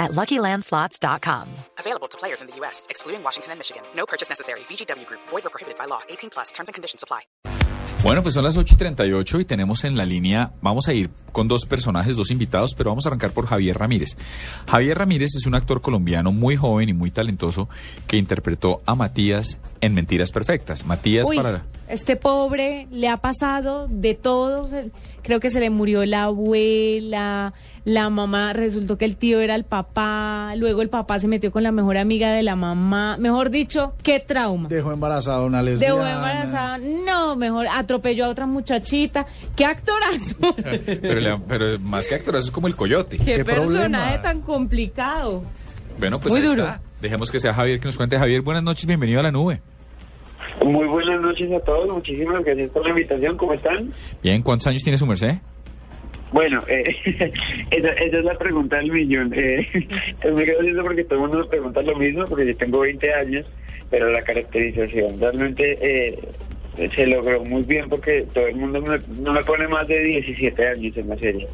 at LuckyLandSlots.com. Available to players in the U.S., excluding Washington and Michigan. No purchase necessary. VGW Group. Void or prohibited by law. 18 plus. Terms and conditions apply. Bueno, pues son las 8 y 38 y tenemos en la línea, vamos a ir con dos personajes, dos invitados, pero vamos a arrancar por Javier Ramírez. Javier Ramírez es un actor colombiano muy joven y muy talentoso que interpretó a Matías en Mentiras Perfectas. Matías Uy, para... Este pobre le ha pasado de todo. Creo que se le murió la abuela, la mamá, resultó que el tío era el papá, luego el papá se metió con la mejor amiga de la mamá. Mejor dicho, qué trauma. Dejó embarazada a una lesbiana. embarazada, no, mejor atropelló a otra muchachita. ¡Qué actorazo! Pero, le- pero más que actor, eso es como el coyote. ¡Qué, ¿Qué personaje problema? tan complicado! Bueno, pues Muy ahí duro. está. Dejemos que sea Javier que nos cuente. Javier, buenas noches, bienvenido a la nube. Muy buenas noches a todos, muchísimas gracias por la invitación, ¿cómo están? Bien, ¿cuántos años tiene su merced? Bueno, eh, esa, esa es la pregunta del millón. Eh, es muy gracioso porque todo el mundo me pregunta lo mismo, porque yo tengo 20 años, pero la caracterización realmente eh, se logró muy bien porque todo el mundo me- no me pone más de 17 años en la serie.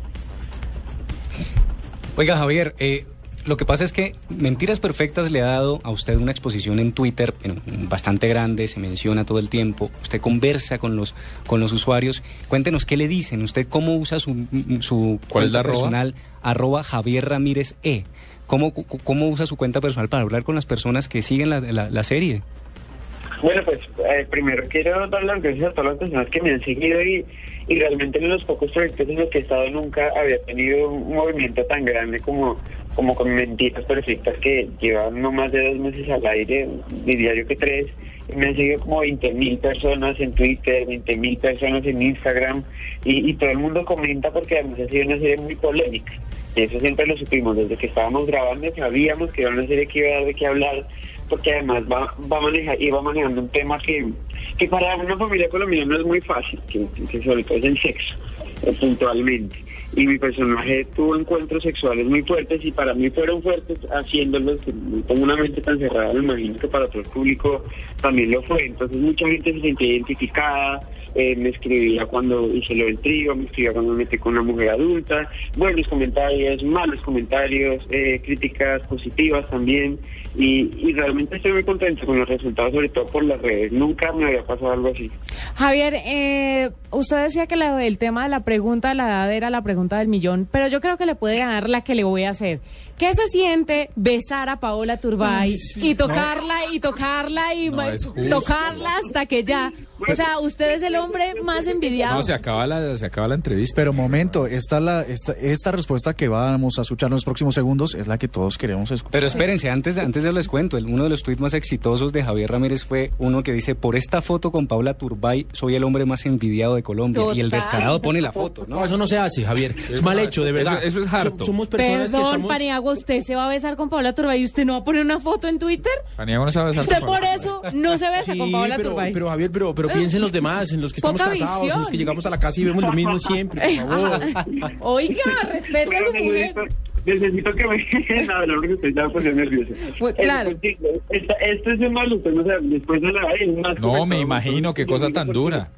Oiga, Javier, eh, lo que pasa es que Mentiras Perfectas le ha dado a usted una exposición en Twitter bueno, bastante grande, se menciona todo el tiempo, usted conversa con los, con los usuarios. Cuéntenos qué le dicen, usted cómo usa su, su ¿Cuál es la cuenta arroba? personal, arroba Javier Ramírez E. ¿Cómo, ¿Cómo usa su cuenta personal para hablar con las personas que siguen la, la- la serie? Bueno, pues eh, primero quiero dar las gracias a todas las personas que me han seguido y, y realmente en los pocos proyectos en los que he estado nunca había tenido un movimiento tan grande como, como con Mentiras Perfectas que llevan no más de dos meses al aire, diría yo que tres. Me han seguido como 20 mil personas en Twitter, 20 mil personas en Instagram y, y todo el mundo comenta porque además ha sido una serie muy polémica. Y eso siempre lo supimos desde que estábamos grabando, sabíamos que era una serie que iba a dar de qué hablar, porque además va, va a manejar, va manejando un tema que, que para una familia colombiana no es muy fácil, que, que sobre todo es el sexo, eh, puntualmente. Y mi personaje tuvo encuentros sexuales muy fuertes y para mí fueron fuertes haciéndolos, tengo una mente tan cerrada, me imagino que para todo el público también lo fue. Entonces mucha gente se sentía identificada, eh, me escribía cuando hice lo del trío, me escribía cuando me metí con una mujer adulta, buenos comentarios, malos comentarios, eh, críticas positivas también, y, y realmente estoy muy contento con los resultados, sobre todo por las redes. Nunca me había pasado algo así. Javier, eh, usted decía que la- el tema de la pregunta de la edad era la pregunta del millón, pero yo creo que le puede ganar la que le voy a hacer. ¿Qué se siente besar a Paola Turbay y tocarla y tocarla y No tocarla hasta que ya? O sea, usted es el hombre más envidiado. No, se acaba la, se acaba la entrevista. Pero momento, esta, la, esta, esta respuesta que vamos a escuchar en los próximos segundos es la que todos queremos escuchar. Pero espérense, antes antes de les cuento, el- uno de los tweets más exitosos de Javier Ramírez fue uno que dice, por esta foto con Paula Turbay, soy el hombre más envidiado de Colombia. Y el descarado pone la foto, ¿no? No, eso no se hace, Javier. Es mal hecho, de verdad. eso- eso es harto. So- Somos personas que Perdón, estamos... Paniagua, ¿usted se va a besar con Paola Turbay y usted no va a poner una foto en Twitter? Paniagua no sabe besar Usted con por Paola. eso no se besa Sí, con Paola pero, Turbay. pero Javier, pero, pero piensen en los demás, en los que estamos casados, en visión. los que llegamos a la casa y vemos lo mismo siempre, por favor. Oiga, respete a su Pero mujer. necesito, que me... no, no, porque estoy ya pues, nervioso. Pues, claro. esta- esto es malo, usted no sabe, después de la... es más No, me imagino, qué cosa tan porque dura.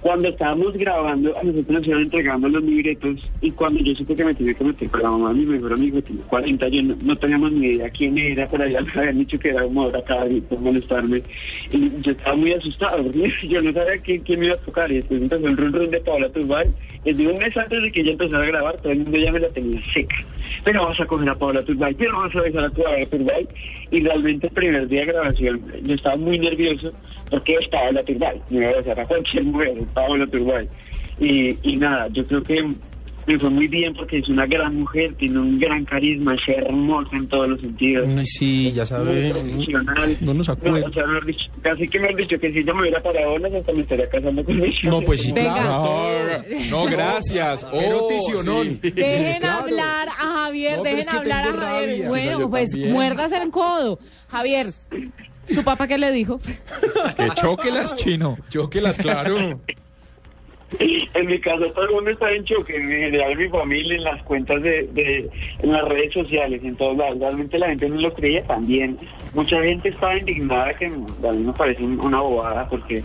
Cuando estábamos grabando, a nosotros nos iban entregando los libretos y cuando yo supe que me tuve que meter con la mamá de mi mejor amigo, tiene 40, yo no, teníamos ni idea quién era, pero ya me habían dicho que era un humor acá por molestarme. Y yo estaba muy asustado porque yo no sabía quién, quién me iba a tocar y después empezó el run run de Paola Turbay. Digo un mes antes de que ella empezara a grabar, todo el mundo ya me la tenía seca. Pero vas a coger a Paola Turbay, pero vas a besar a Paola Turbay. Y realmente el primer día de grabación yo estaba muy nervioso porque estaba la Turbay. Me iba a besar a cualquier mujer, Paola Turbay. Y, y nada, yo creo que me fue muy bien porque es una gran mujer, tiene un gran carisma, es hermosa en todos los sentidos. Sí, ya Muy sabes. profesional. No nos acuerdo. o sea, mejor dicho, casi que me han dicho que si yo me hubiera parado bolas hasta me estaría casando con ella. No, pues sí, Venga. claro. No, no, gracias. Oh, sí. Dejen Claro. hablar a Javier, No, dejen es que hablar a Javier. rabia. Sí, Bueno, no, pues también. muérdase el codo. Javier, ¿Su papá qué le dijo? Que choque las chino. Chóquelas, claro. En mi caso todo el mundo está en choque, en general mi familia, en las cuentas de, de en las redes sociales, en todos lados. Realmente la gente no lo creía también. Mucha gente estaba indignada, que a mí me parece un- una bobada, porque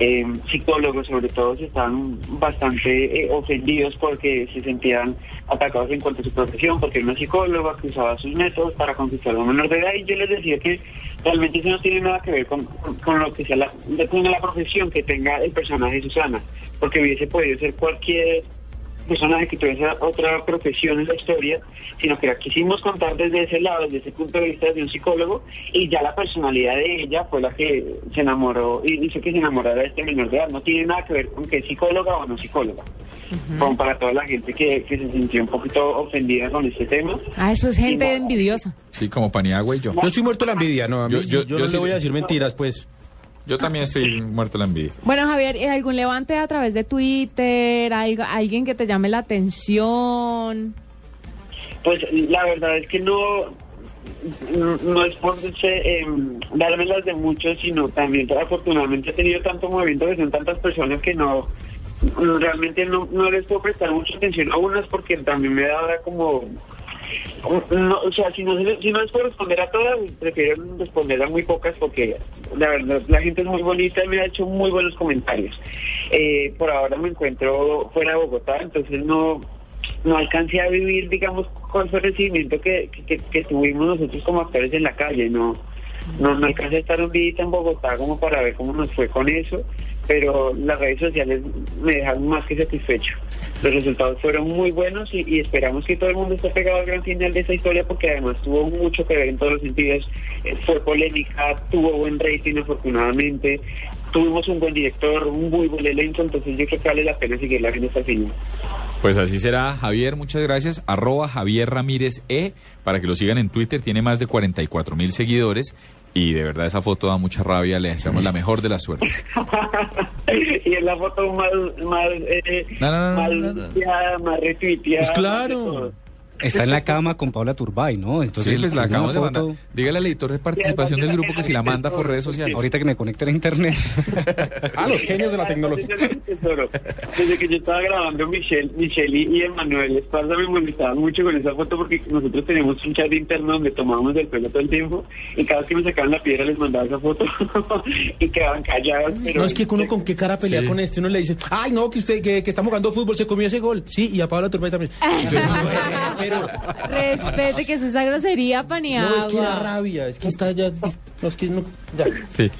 eh, psicólogos sobre todo estaban bastante eh, ofendidos porque se sentían atacados en cuanto a su profesión, porque era una psicóloga que usaba sus métodos para conquistar a un menor de edad y yo les decía que realmente eso no tiene nada que ver con, con- lo que sea la, con la profesión que tenga el personaje de Susana, porque hubiese podido ser cualquier personaje que tuviese otra profesión en la historia, sino que la quisimos contar desde ese lado, desde ese punto de vista de un psicólogo, y ya la personalidad de ella fue la que se enamoró y hizo que se enamorara de este menor de edad. No tiene nada que ver con que es psicóloga o no psicóloga. Como para toda la gente que, que se sintió un poquito ofendida con este tema. Ah, eso es gente nada. envidiosa. Sí, como Paniagua y yo. Yo estoy muerto de la envidia, no, a mí, Yo- yo, yo- yo yo no sí- le voy a decir mentiras, pues. Yo también estoy muerto de la envidia. Bueno, Javier, ¿y ¿algún levante a través de Twitter? ¿Algo- ¿Alguien que te llame la atención? Pues la verdad es que no no no es por eh, darme las de muchos, sino también afortunadamente he tenido tanto movimiento que son tantas personas que no no, realmente no, no les puedo prestar mucha atención a unas porque también me da como no, o sea, si no, si no es por responder a todas, prefiero responder a muy pocas porque la verdad la gente es muy bonita y me ha hecho muy buenos comentarios. Eh, por ahora me encuentro fuera de Bogotá, entonces no no alcancé a vivir, digamos, con ese recibimiento que, que tuvimos nosotros como actores en la calle, no no, no alcancé a estar un día en Bogotá como para ver cómo nos fue con eso, pero las redes sociales me dejaron más que satisfecho. Los resultados fueron muy buenos y, y esperamos que todo el mundo esté pegado al gran final de esta historia porque además tuvo mucho que ver en todos los sentidos. Eh, fue polémica, tuvo buen rating afortunadamente, tuvimos un buen director, un muy buen elenco, entonces yo creo que vale la pena seguirla viendo hasta el final. Pues así será, Javier, muchas gracias. Arroba Javier Ramírez E, para que lo sigan en Twitter, tiene más de 44 mil seguidores y de verdad esa foto da mucha rabia, le deseamos la mejor de las suertes. y es la foto más, más, eh, No, no, no, más, no, no, no. limpiada, más retuiteada. Pues claro. Está en la cama con Paula Turbay, ¿no? Entonces, Sí, pues la acabamos de foto- mandar. Dígale al editor de participación del grupo que si la manda por redes sociales. Ahorita que me conecte a internet. Ah, los genios de la tecnología. Desde que yo estaba grabando Michelle, Michelle y Emanuel Esparza me molestaban mucho con esa foto porque nosotros teníamos un chat interno donde tomábamos el pelo todo el tiempo y cada vez que me sacaban la piedra les mandaba esa foto y quedaban callados. Pero No es que uno con qué cara pelea Sí. con este, uno le dice, ay no, que usted que, que está jugando fútbol, se comió ese gol. Sí, y a Pablo Turbay también. Pero Respete que es esa grosería, Paniagua. no es que da rabia, es que está ya, no es que no, ya. Sí.